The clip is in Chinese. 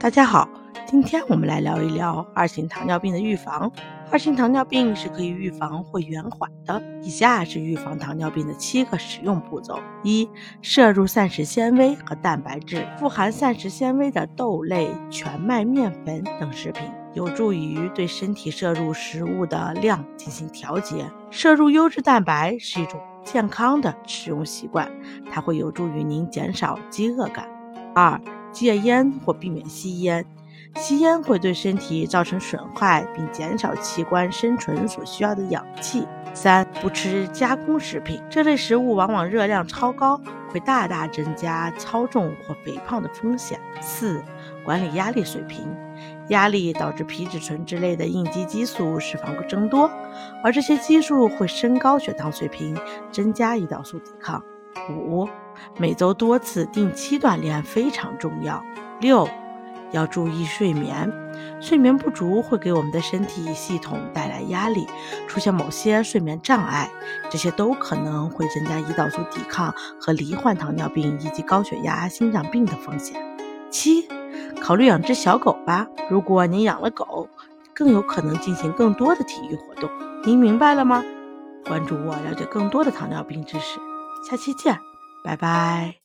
大家好，今天我们来聊一聊二型糖尿病的预防。二型糖尿病是可以预防或延缓的。以下是预防糖尿病的七个实用步骤：一、摄入膳食纤维和蛋白质，富含膳食纤维的豆类、全麦面粉等食品，有助于对身体摄入食物的量进行调节。摄入优质蛋白是一种健康的食用习惯，它会有助于您减少饥饿感。二、戒烟或避免吸烟，吸烟会对身体造成损害，并减少器官生存所需要的氧气。三、不吃加工食品，这类食物往往热量超高，会大大增加超重或肥胖的风险。四、管理压力水平，压力导致皮质醇之类的应激激素释放增多，而这些激素会升高血糖水平，增加胰岛素抵抗。五、每周多次定期锻炼非常重要。六、要注意睡眠，睡眠不足会给我们的身体系统带来压力，出现某些睡眠障碍，这些都可能会增加胰岛素抵抗和罹患糖尿病以及高血压、心脏病的风险。七、考虑养只小狗吧，如果您养了狗，更有可能进行更多的体育活动。您明白了吗？关注我，了解更多的糖尿病知识。下期见，拜拜。